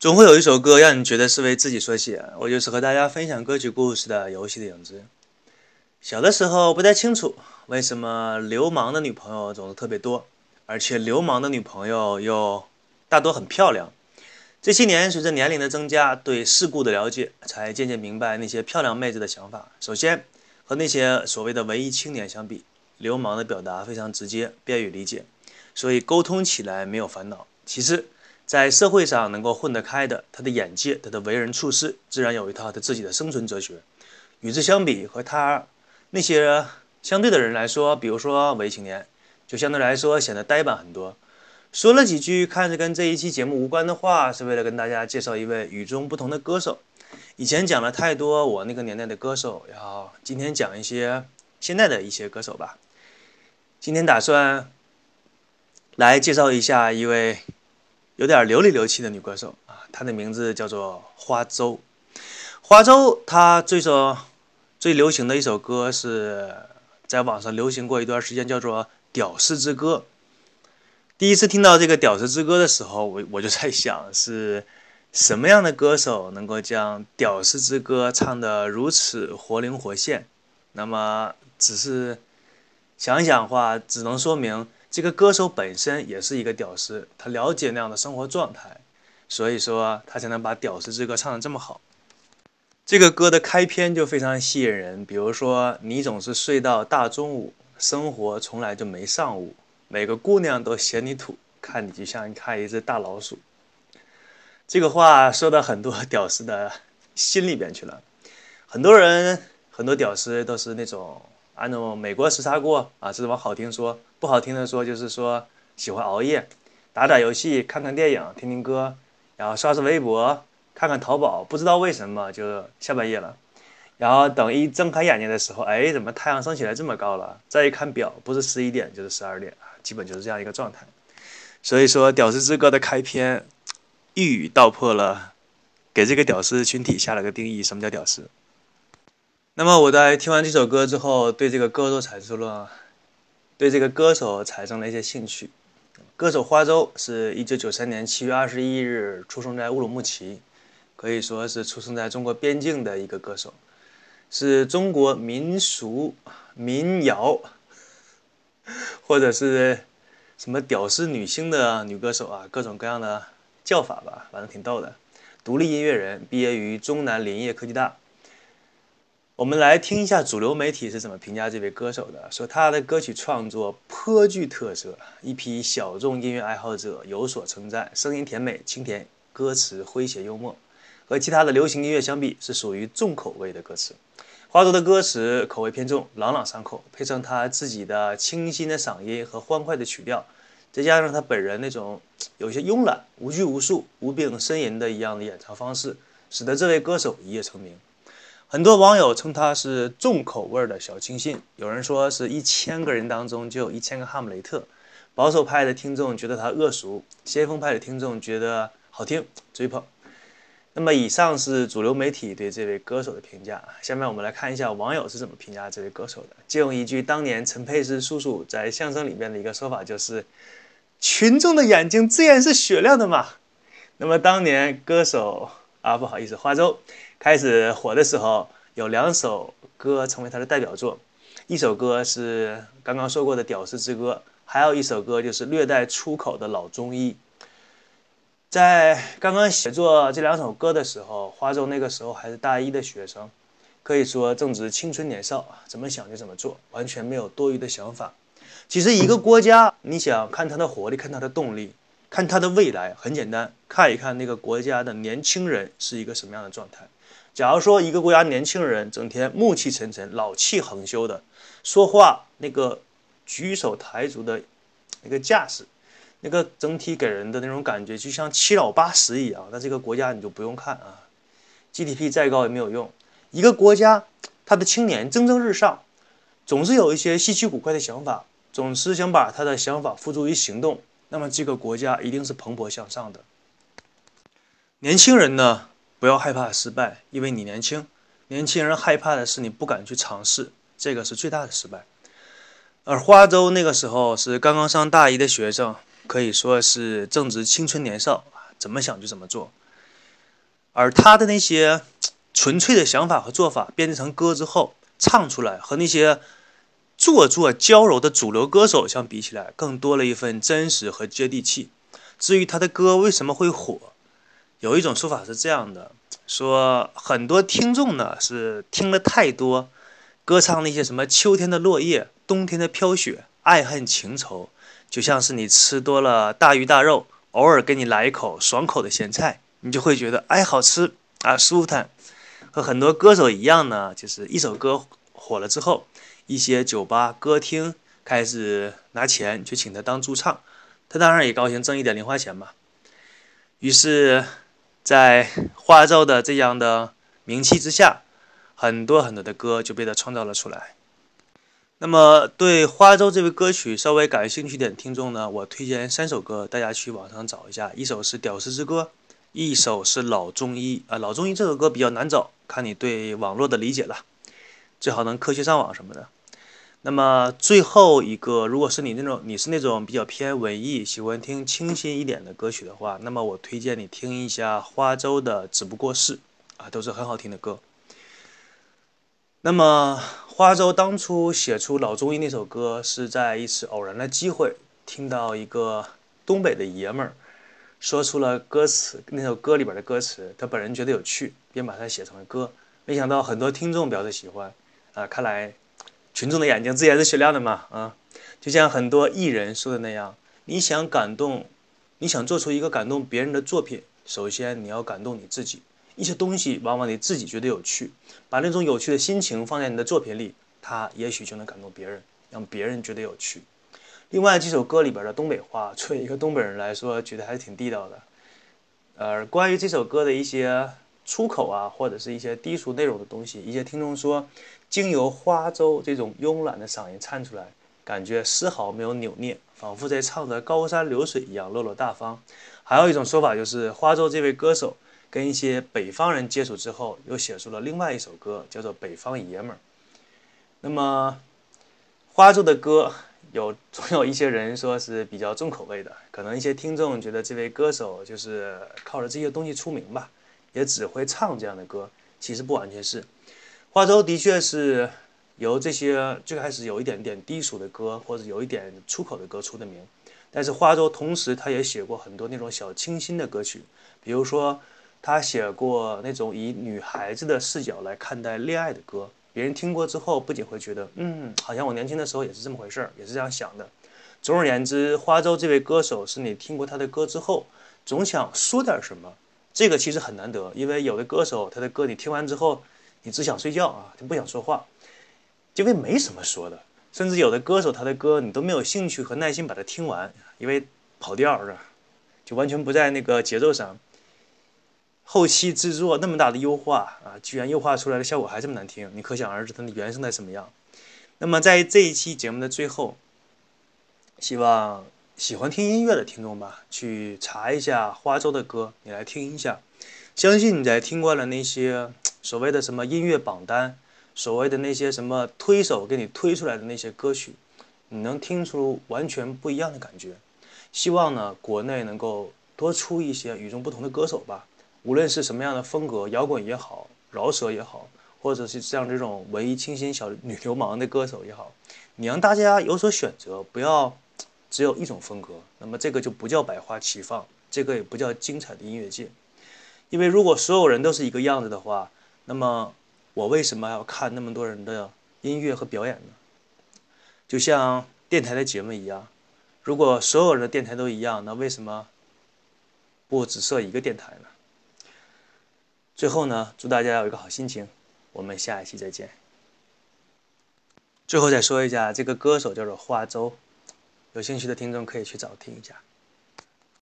总会有一首歌让你觉得是为自己所写，我就是和大家分享歌曲故事的游戏的影子。小的时候不太清楚为什么流氓的女朋友总是特别多，而且流氓的女朋友又大多很漂亮。这些年随着年龄的增加，对世故的了解，才渐渐明白那些漂亮妹子的想法。首先，和那些所谓的文艺青年相比，流氓的表达非常直接，便于理解，所以沟通起来没有烦恼。其次，在社会上能够混得开的，他的眼界、他的为人处事，自然有一套他自己的生存哲学。与之相比，和他那些相对的人来说，比如说文艺青年，就相对来说显得呆板很多。说了几句看着跟这一期节目无关的话，是为了跟大家介绍一位与众不同的歌手。以前讲了太多我那个年代的歌手，然后今天讲一些现在的一些歌手吧。今天打算来介绍一下一位。有点流里流气的女歌手啊，她的名字叫做花粥。花粥她最首最流行的一首歌是在网上流行过一段时间，叫做《屌丝之歌》。第一次听到这个《屌丝之歌》的时候，我我就在想，是什么样的歌手能够将《屌丝之歌》唱得如此活灵活现？那么，只是想一想话，只能说明。这个歌手本身也是一个屌丝，他了解那样的生活状态，所以说他才能把《屌丝之歌》唱得这么好。这个歌的开篇就非常吸引人，比如说“你总是睡到大中午，生活从来就没上午，每个姑娘都嫌你土，看你就像看一只大老鼠。”这个话说到很多屌丝的心里边去了，很多人很多屌丝都是那种。按照美国时差过啊，这是往好听说；不好听的说，就是说喜欢熬夜，打打游戏，看看电影，听听歌，然后刷刷微博，看看淘宝。不知道为什么就下半夜了，然后等一睁开眼睛的时候，哎，怎么太阳升起来这么高了？再一看表，不是十一点就是十二点基本就是这样一个状态。所以说，《屌丝之歌》的开篇一语道破了，给这个屌丝群体下了个定义：什么叫屌丝？那么我在听完这首歌之后，对这个歌手产生了对这个歌手产生了一些兴趣。歌手花粥是一九九三年七月二十一日出生在乌鲁木齐，可以说是出生在中国边境的一个歌手，是中国民俗民谣或者是什么屌丝女星的女歌手啊，各种各样的叫法吧，反正挺逗的。独立音乐人，毕业于中南林业科技大。我们来听一下主流媒体是怎么评价这位歌手的。说他的歌曲创作颇具特色，一批小众音乐爱好者有所称赞。声音甜美清甜，歌词诙谐幽默，和其他的流行音乐相比，是属于重口味的歌词。花朵的歌词口味偏重，朗朗上口，配上他自己的清新的嗓音和欢快的曲调，再加上他本人那种有些慵懒、无拘无束、无病呻吟的一样的演唱方式，使得这位歌手一夜成名。很多网友称他是重口味的小清新，有人说是一千个人当中就有一千个哈姆雷特。保守派的听众觉得他恶俗，先锋派的听众觉得好听，追捧。那么以上是主流媒体对这位歌手的评价，下面我们来看一下网友是怎么评价这位歌手的。借用一句当年陈佩斯叔叔在相声里面的一个说法，就是“群众的眼睛自然是雪亮的嘛”。那么当年歌手啊，不好意思，花粥。开始火的时候，有两首歌成为他的代表作，一首歌是刚刚说过的《屌丝之歌》，还有一首歌就是略带粗口的老中医。在刚刚写作这两首歌的时候，花粥那个时候还是大一的学生，可以说正值青春年少，怎么想就怎么做，完全没有多余的想法。其实一个国家，你想看它的活力，看它的动力，看它的未来，很简单，看一看那个国家的年轻人是一个什么样的状态。假如说一个国家年轻人整天暮气沉沉、老气横秋的说话，那个举手抬足的那个架势，那个整体给人的那种感觉就像七老八十一样，那这个国家你就不用看啊，GDP 再高也没有用。一个国家他的青年蒸蒸日上，总是有一些稀奇古怪的想法，总是想把他的想法付诸于行动，那么这个国家一定是蓬勃向上的。年轻人呢？不要害怕失败，因为你年轻。年轻人害怕的是你不敢去尝试，这个是最大的失败。而花粥那个时候是刚刚上大一的学生，可以说是正值青春年少，怎么想就怎么做。而他的那些 纯粹的想法和做法编织成歌之后唱出来，和那些做作娇柔的主流歌手相比起来，更多了一份真实和接地气。至于他的歌为什么会火，有一种说法是这样的：说很多听众呢是听了太多歌唱那些什么秋天的落叶、冬天的飘雪、爱恨情仇，就像是你吃多了大鱼大肉，偶尔给你来一口爽口的咸菜。你就会觉得哎好吃啊舒坦，和很多歌手一样呢，就是一首歌火了之后，一些酒吧歌厅开始拿钱去请他当驻唱，他当然也高兴挣一点零花钱嘛。于是，在花粥的这样的名气之下，很多很多的歌就被他创造了出来。那么对花粥这位歌曲稍微感兴趣点的听众呢，我推荐三首歌，大家去网上找一下，一首是《屌丝之歌》。一首是老中医啊，老中医这首歌比较难找，看你对网络的理解了，最好能科学上网什么的。那么最后一个，如果是你那种你是那种比较偏文艺，喜欢听清新一点的歌曲的话，那么我推荐你听一下花粥的《只不过是》啊，都是很好听的歌。那么花粥当初写出老中医那首歌，是在一次偶然的机会听到一个东北的爷们儿。说出了歌词，那首歌里边的歌词，他本人觉得有趣，便把它写成了歌。没想到很多听众表示喜欢，啊，看来群众的眼睛自然是雪亮的嘛，啊，就像很多艺人说的那样，你想感动，你想做出一个感动别人的作品，首先你要感动你自己。一些东西往往你自己觉得有趣，把那种有趣的心情放在你的作品里，它也许就能感动别人，让别人觉得有趣。另外几首歌里边的东北话，作为一个东北人来说，觉得还是挺地道的。呃，关于这首歌的一些出口啊，或者是一些低俗内容的东西，一些听众说，经由花粥这种慵懒的嗓音唱出来，感觉丝毫没有扭捏，仿佛在唱着高山流水一样落落大方。还有一种说法就是，花粥这位歌手跟一些北方人接触之后，又写出了另外一首歌，叫做《北方爷们儿》。那么，花粥的歌。有总有一些人说是比较重口味的，可能一些听众觉得这位歌手就是靠着这些东西出名吧，也只会唱这样的歌。其实不完全是，花粥的确是由这些最开始有一点点低俗的歌或者有一点出口的歌出的名。但是花粥同时他也写过很多那种小清新的歌曲，比如说他写过那种以女孩子的视角来看待恋爱的歌。别人听过之后，不仅会觉得，嗯，好像我年轻的时候也是这么回事儿，也是这样想的。总而言之，花粥这位歌手是你听过他的歌之后，总想说点什么。这个其实很难得，因为有的歌手他的歌你听完之后，你只想睡觉啊，就不想说话，因为没什么说的。甚至有的歌手他的歌你都没有兴趣和耐心把它听完，因为跑调是吧？就完全不在那个节奏上。后期制作那么大的优化啊，居然优化出来的效果还这么难听，你可想而知它的原声在什么样。那么在这一期节目的最后，希望喜欢听音乐的听众吧，去查一下花粥的歌，你来听一下。相信你在听惯了那些 所谓的什么音乐榜单，所谓的那些什么推手给你推出来的那些歌曲，你能听出完全不一样的感觉。希望呢，国内能够多出一些与众不同的歌手吧。无论是什么样的风格，摇滚也好，饶舌也好，或者是像这种文艺清新小女流氓的歌手也好，你让大家有所选择，不要只有一种风格，那么这个就不叫百花齐放，这个也不叫精彩的音乐界。因为如果所有人都是一个样子的话，那么我为什么要看那么多人的音乐和表演呢？就像电台的节目一样，如果所有人的电台都一样，那为什么不只设一个电台呢？最后呢，祝大家有一个好心情，我们下一期再见。最后再说一下，这个歌手叫做花粥，有兴趣的听众可以去找听一下。